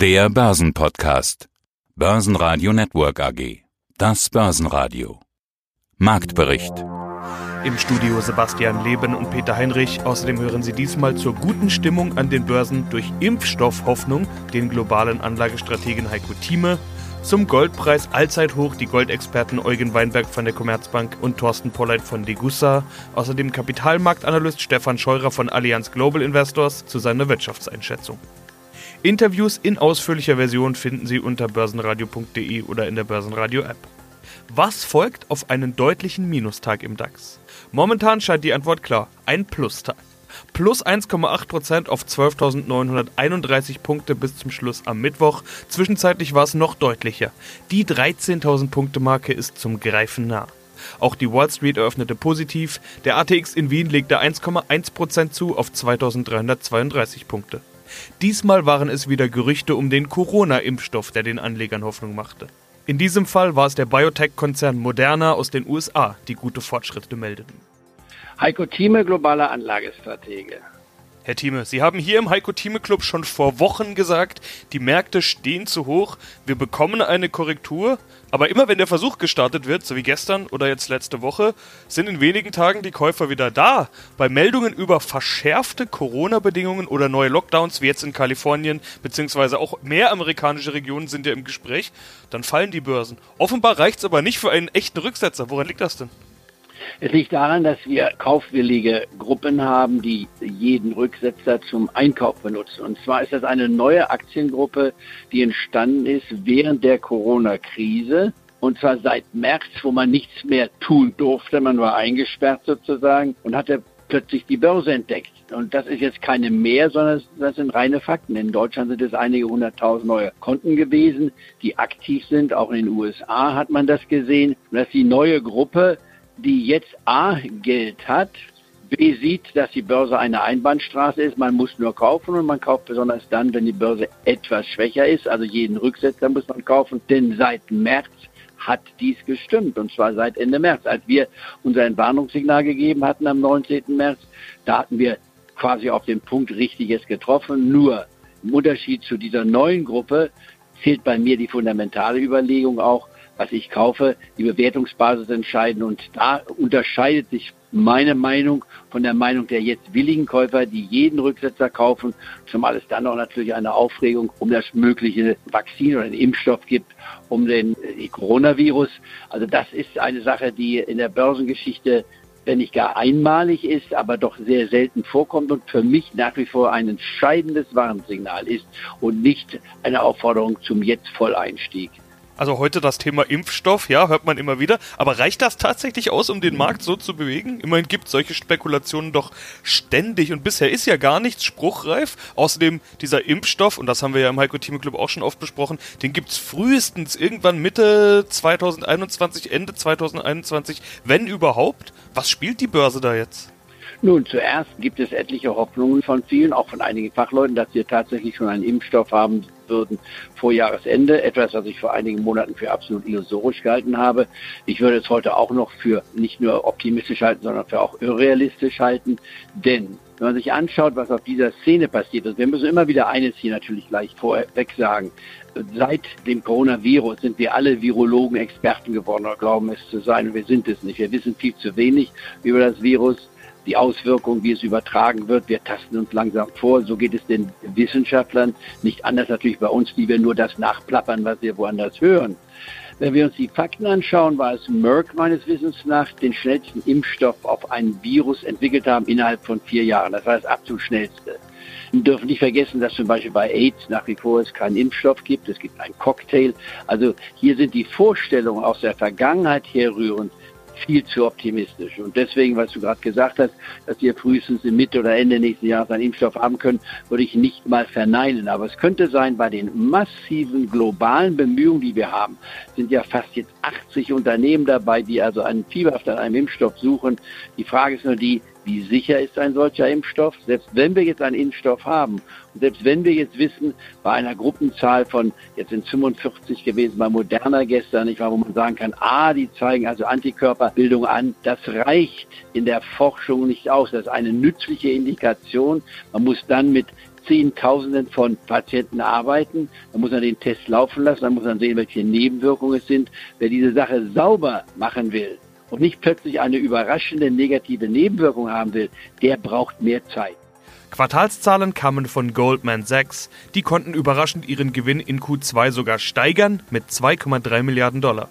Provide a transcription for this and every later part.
Der Börsenpodcast. Börsenradio Network AG. Das Börsenradio. Marktbericht. Im Studio Sebastian Leben und Peter Heinrich. Außerdem hören Sie diesmal zur guten Stimmung an den Börsen durch Impfstoffhoffnung den globalen Anlagestrategen Heiko Thieme, zum Goldpreis Allzeithoch die Goldexperten Eugen Weinberg von der Commerzbank und Thorsten Polleit von Degussa. Außerdem Kapitalmarktanalyst Stefan Scheurer von Allianz Global Investors zu seiner Wirtschaftseinschätzung. Interviews in ausführlicher Version finden Sie unter börsenradio.de oder in der Börsenradio-App. Was folgt auf einen deutlichen Minustag im DAX? Momentan scheint die Antwort klar: ein Plustag. Plus 1,8% auf 12.931 Punkte bis zum Schluss am Mittwoch. Zwischenzeitlich war es noch deutlicher. Die 13.000 Punkte Marke ist zum Greifen nah. Auch die Wall Street eröffnete positiv. Der ATX in Wien legte 1,1% zu auf 2.332 Punkte. Diesmal waren es wieder Gerüchte um den Corona-Impfstoff, der den Anlegern Hoffnung machte. In diesem Fall war es der Biotech-Konzern Moderna aus den USA, die gute Fortschritte meldeten. Heiko Thieme, globaler Anlagestratege. Herr Thieme, Sie haben hier im Heiko Thieme Club schon vor Wochen gesagt, die Märkte stehen zu hoch, wir bekommen eine Korrektur, aber immer wenn der Versuch gestartet wird, so wie gestern oder jetzt letzte Woche, sind in wenigen Tagen die Käufer wieder da. Bei Meldungen über verschärfte Corona-Bedingungen oder neue Lockdowns, wie jetzt in Kalifornien, beziehungsweise auch mehr amerikanische Regionen sind ja im Gespräch, dann fallen die Börsen. Offenbar reicht es aber nicht für einen echten Rücksetzer. Woran liegt das denn? Es liegt daran, dass wir kaufwillige Gruppen haben, die jeden Rücksetzer zum Einkauf benutzen. Und zwar ist das eine neue Aktiengruppe, die entstanden ist während der Corona-Krise. Und zwar seit März, wo man nichts mehr tun durfte. Man war eingesperrt sozusagen und hatte plötzlich die Börse entdeckt. Und das ist jetzt keine mehr, sondern das sind reine Fakten. In Deutschland sind es einige hunderttausend neue Konten gewesen, die aktiv sind. Auch in den USA hat man das gesehen. Und dass die neue Gruppe die jetzt A Geld hat, B sieht, dass die Börse eine Einbahnstraße ist, man muss nur kaufen und man kauft besonders dann, wenn die Börse etwas schwächer ist, also jeden Rücksetzer muss man kaufen, denn seit März hat dies gestimmt und zwar seit Ende März. Als wir unser Entwarnungssignal gegeben hatten am 19. März, da hatten wir quasi auf den Punkt Richtiges getroffen, nur im Unterschied zu dieser neuen Gruppe fehlt bei mir die fundamentale Überlegung auch, was ich kaufe, die Bewertungsbasis entscheiden. Und da unterscheidet sich meine Meinung von der Meinung der jetzt willigen Käufer, die jeden Rücksetzer kaufen, zumal es dann auch natürlich eine Aufregung um das mögliche Vakzin oder den Impfstoff gibt, um den äh, Coronavirus. Also das ist eine Sache, die in der Börsengeschichte wenn nicht gar einmalig ist, aber doch sehr selten vorkommt und für mich nach wie vor ein entscheidendes Warnsignal ist und nicht eine Aufforderung zum Jetzt-Volleinstieg. Also heute das Thema Impfstoff, ja, hört man immer wieder. Aber reicht das tatsächlich aus, um den Markt so zu bewegen? Immerhin gibt es solche Spekulationen doch ständig und bisher ist ja gar nichts spruchreif. Außerdem dieser Impfstoff, und das haben wir ja im Heiko Team Club auch schon oft besprochen, den gibt es frühestens irgendwann Mitte 2021, Ende 2021, wenn überhaupt. Was spielt die Börse da jetzt? Nun, zuerst gibt es etliche Hoffnungen von vielen, auch von einigen Fachleuten, dass wir tatsächlich schon einen Impfstoff haben würden vor Jahresende. Etwas, was ich vor einigen Monaten für absolut illusorisch gehalten habe. Ich würde es heute auch noch für nicht nur optimistisch halten, sondern für auch irrealistisch halten. Denn wenn man sich anschaut, was auf dieser Szene passiert ist, wir müssen immer wieder eines hier natürlich gleich vorweg sagen. Seit dem Coronavirus sind wir alle Virologen Experten geworden oder glauben es zu sein wir sind es nicht. Wir wissen viel zu wenig über das Virus die Auswirkungen, wie es übertragen wird. Wir tasten uns langsam vor. So geht es den Wissenschaftlern. Nicht anders natürlich bei uns, die wir nur das nachplappern, was wir woanders hören. Wenn wir uns die Fakten anschauen, war es Merck meines Wissens nach den schnellsten Impfstoff auf ein Virus entwickelt haben innerhalb von vier Jahren. Das war das absolut schnellste. Wir dürfen nicht vergessen, dass zum Beispiel bei AIDS nach wie vor es keinen Impfstoff gibt. Es gibt einen Cocktail. Also hier sind die Vorstellungen aus der Vergangenheit herrührend viel zu optimistisch. Und deswegen, was du gerade gesagt hast, dass wir frühestens im Mitte oder Ende nächsten Jahres einen Impfstoff haben können, würde ich nicht mal verneinen. Aber es könnte sein, bei den massiven globalen Bemühungen, die wir haben, sind ja fast jetzt 80 Unternehmen dabei, die also einen fieberhaft an einem Impfstoff suchen. Die Frage ist nur die, wie sicher ist ein solcher Impfstoff? Selbst wenn wir jetzt einen Impfstoff haben und selbst wenn wir jetzt wissen, bei einer Gruppenzahl von, jetzt sind 45 gewesen bei Moderna gestern, nicht wahr, wo man sagen kann, ah, die zeigen also Antikörperbildung an, das reicht in der Forschung nicht aus. Das ist eine nützliche Indikation. Man muss dann mit Zehntausenden von Patienten arbeiten. Dann muss man den Test laufen lassen, dann muss man sehen, welche Nebenwirkungen es sind. Wer diese Sache sauber machen will und nicht plötzlich eine überraschende negative Nebenwirkung haben will, der braucht mehr Zeit. Quartalszahlen kamen von Goldman Sachs. Die konnten überraschend ihren Gewinn in Q2 sogar steigern mit 2,3 Milliarden Dollar.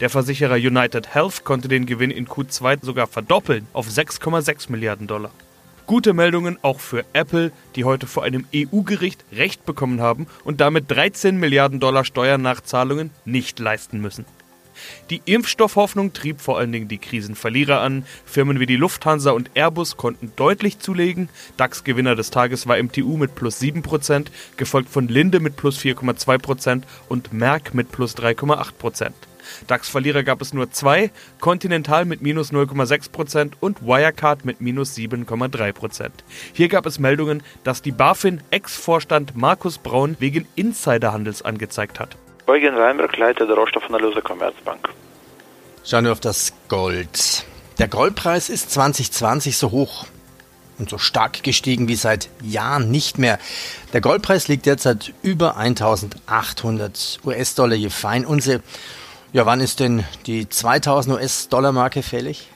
Der Versicherer United Health konnte den Gewinn in Q2 sogar verdoppeln auf 6,6 Milliarden Dollar. Gute Meldungen auch für Apple, die heute vor einem EU-Gericht Recht bekommen haben und damit 13 Milliarden Dollar Steuernachzahlungen nicht leisten müssen. Die Impfstoffhoffnung trieb vor allen Dingen die Krisenverlierer an. Firmen wie die Lufthansa und Airbus konnten deutlich zulegen. DAX-Gewinner des Tages war MTU mit plus 7%, gefolgt von Linde mit plus 4,2% und Merck mit plus 3,8%. DAX-Verlierer gab es nur zwei, Continental mit minus 0,6% und Wirecard mit minus 7,3%. Hier gab es Meldungen, dass die BaFin Ex-Vorstand Markus Braun wegen Insiderhandels angezeigt hat. Eugen Weinberg, Leiter der Rohstoffanalyse Commerzbank. Schauen wir auf das Gold. Der Goldpreis ist 2020 so hoch und so stark gestiegen wie seit Jahren nicht mehr. Der Goldpreis liegt derzeit über 1800 US-Dollar je Feinunze. Ja, wann ist denn die 2000 US-Dollar-Marke fällig?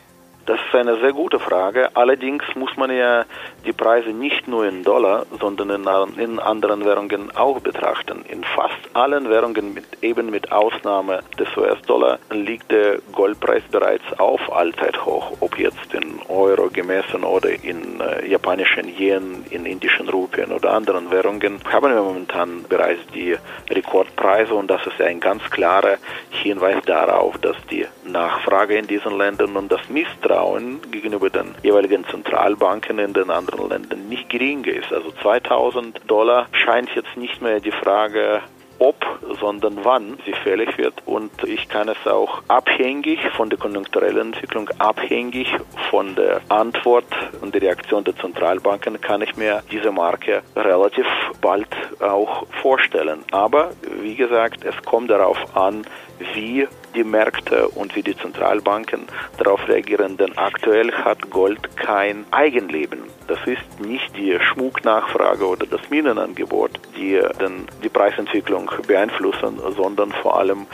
Das ist eine sehr gute Frage. Allerdings muss man ja die Preise nicht nur in Dollar, sondern in, in anderen Währungen auch betrachten. In fast allen Währungen, mit, eben mit Ausnahme des US-Dollar, liegt der Goldpreis bereits auf Allzeithoch. Ob jetzt in Euro gemessen oder in äh, japanischen Yen, in indischen Rupien oder anderen Währungen, haben wir momentan bereits die Rekordpreise und das ist ein ganz klarer Hinweis darauf, dass die Nachfrage in diesen Ländern und das Misstrauen gegenüber den jeweiligen Zentralbanken in den anderen Ländern nicht gering ist. Also 2000 Dollar scheint jetzt nicht mehr die Frage ob, sondern wann sie fällig wird. Und ich kann es auch abhängig von der konjunkturellen Entwicklung, abhängig von der Antwort und der Reaktion der Zentralbanken, kann ich mir diese Marke relativ bald auch vorstellen. Aber wie gesagt, es kommt darauf an, wie die Märkte und wie die Zentralbanken darauf reagieren. Denn aktuell hat Gold kein Eigenleben. Das ist nicht die Schmucknachfrage oder das Minenangebot, die den, die Preisentwicklung beeinflussen, sondern vor allem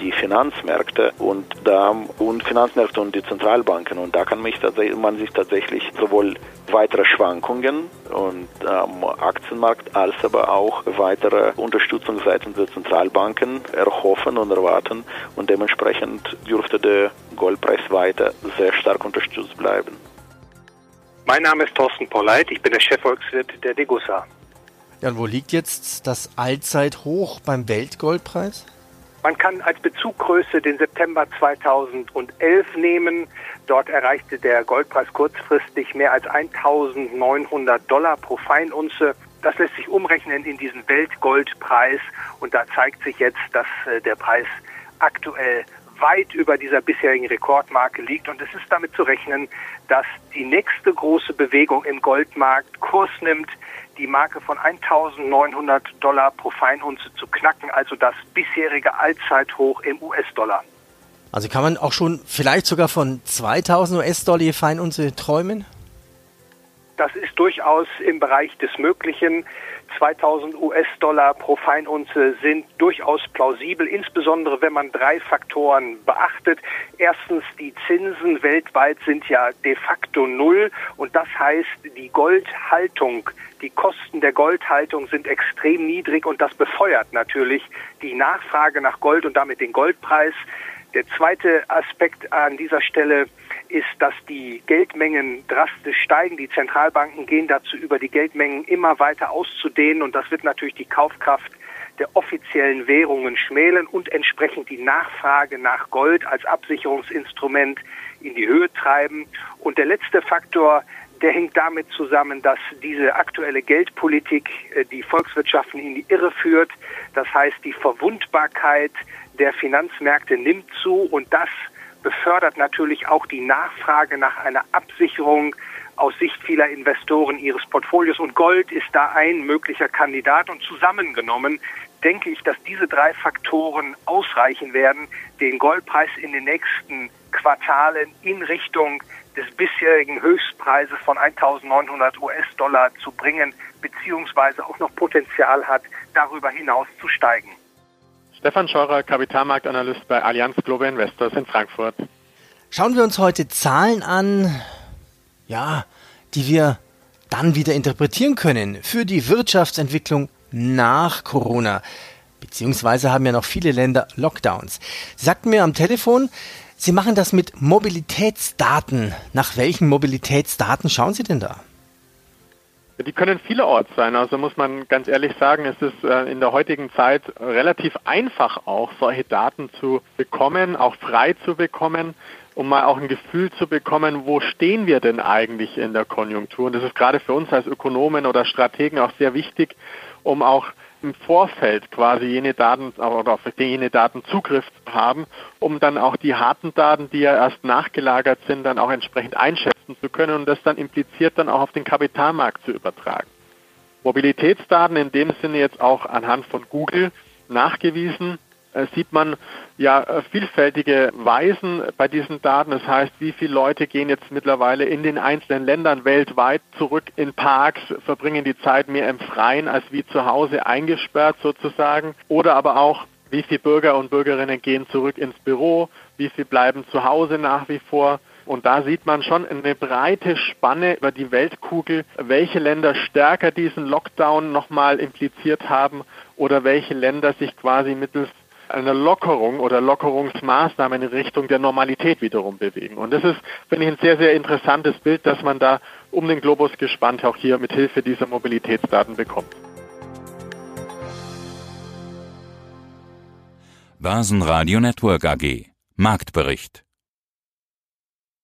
die Finanzmärkte und da und Finanzmärkte und die Zentralbanken und da kann man sich tatsächlich sowohl weitere Schwankungen und am Aktienmarkt als aber auch weitere Unterstützung seitens der Zentralbanken erhoffen und erwarten und dementsprechend dürfte der Goldpreis weiter sehr stark unterstützt bleiben. Mein Name ist Thorsten Polleit, ich bin der Chefvolkswirt der Degussa. Ja, und wo liegt jetzt das Allzeithoch beim Weltgoldpreis? Man kann als Bezuggröße den September 2011 nehmen. Dort erreichte der Goldpreis kurzfristig mehr als 1900 Dollar pro Feinunze. Das lässt sich umrechnen in diesen Weltgoldpreis und da zeigt sich jetzt, dass äh, der Preis aktuell weit über dieser bisherigen Rekordmarke liegt und es ist damit zu rechnen, dass die nächste große Bewegung im Goldmarkt Kurs nimmt, die Marke von 1900 Dollar pro Feinunze zu knacken, also das bisherige Allzeithoch im US-Dollar. Also kann man auch schon vielleicht sogar von 2000 US-Dollar je Feinunze träumen? Das ist durchaus im Bereich des Möglichen. 2000 US-Dollar pro Feinunze sind durchaus plausibel, insbesondere wenn man drei Faktoren beachtet. Erstens, die Zinsen weltweit sind ja de facto null und das heißt, die Goldhaltung, die Kosten der Goldhaltung sind extrem niedrig und das befeuert natürlich die Nachfrage nach Gold und damit den Goldpreis. Der zweite Aspekt an dieser Stelle ist, dass die Geldmengen drastisch steigen. Die Zentralbanken gehen dazu über, die Geldmengen immer weiter auszudehnen und das wird natürlich die Kaufkraft der offiziellen Währungen schmälen und entsprechend die Nachfrage nach Gold als Absicherungsinstrument in die Höhe treiben. Und der letzte Faktor, der hängt damit zusammen, dass diese aktuelle Geldpolitik äh, die Volkswirtschaften in die Irre führt. Das heißt, die Verwundbarkeit der Finanzmärkte nimmt zu und das befördert natürlich auch die Nachfrage nach einer Absicherung aus Sicht vieler Investoren ihres Portfolios. Und Gold ist da ein möglicher Kandidat. Und zusammengenommen denke ich, dass diese drei Faktoren ausreichen werden, den Goldpreis in den nächsten Quartalen in Richtung des bisherigen Höchstpreises von 1.900 US-Dollar zu bringen, beziehungsweise auch noch Potenzial hat, darüber hinaus zu steigen. Stefan Scheurer, Kapitalmarktanalyst bei Allianz Global Investors in Frankfurt. Schauen wir uns heute Zahlen an, ja, die wir dann wieder interpretieren können für die Wirtschaftsentwicklung nach Corona. Beziehungsweise haben ja noch viele Länder Lockdowns. Sie sagten mir am Telefon, Sie machen das mit Mobilitätsdaten. Nach welchen Mobilitätsdaten schauen Sie denn da? Die können vielerorts sein. Also muss man ganz ehrlich sagen, es ist äh, in der heutigen Zeit relativ einfach auch, solche Daten zu bekommen, auch frei zu bekommen, um mal auch ein Gefühl zu bekommen, wo stehen wir denn eigentlich in der Konjunktur. Und das ist gerade für uns als Ökonomen oder Strategen auch sehr wichtig, um auch im Vorfeld quasi jene Daten oder auf jene Daten Zugriff haben, um dann auch die harten Daten, die ja erst nachgelagert sind, dann auch entsprechend einschätzen zu können und das dann impliziert dann auch auf den Kapitalmarkt zu übertragen. Mobilitätsdaten in dem Sinne jetzt auch anhand von Google nachgewiesen sieht man ja äh, vielfältige Weisen bei diesen Daten. Das heißt, wie viele Leute gehen jetzt mittlerweile in den einzelnen Ländern weltweit zurück in Parks, verbringen die Zeit mehr im Freien als wie zu Hause eingesperrt sozusagen. Oder aber auch, wie viele Bürger und Bürgerinnen gehen zurück ins Büro, wie viele bleiben zu Hause nach wie vor. Und da sieht man schon eine breite Spanne über die Weltkugel, welche Länder stärker diesen Lockdown nochmal impliziert haben oder welche Länder sich quasi mittels eine Lockerung oder Lockerungsmaßnahmen in Richtung der Normalität wiederum bewegen. Und das ist, finde ich, ein sehr, sehr interessantes Bild, dass man da um den Globus gespannt auch hier mit Hilfe dieser Mobilitätsdaten bekommt. Börsenradio Network AG Marktbericht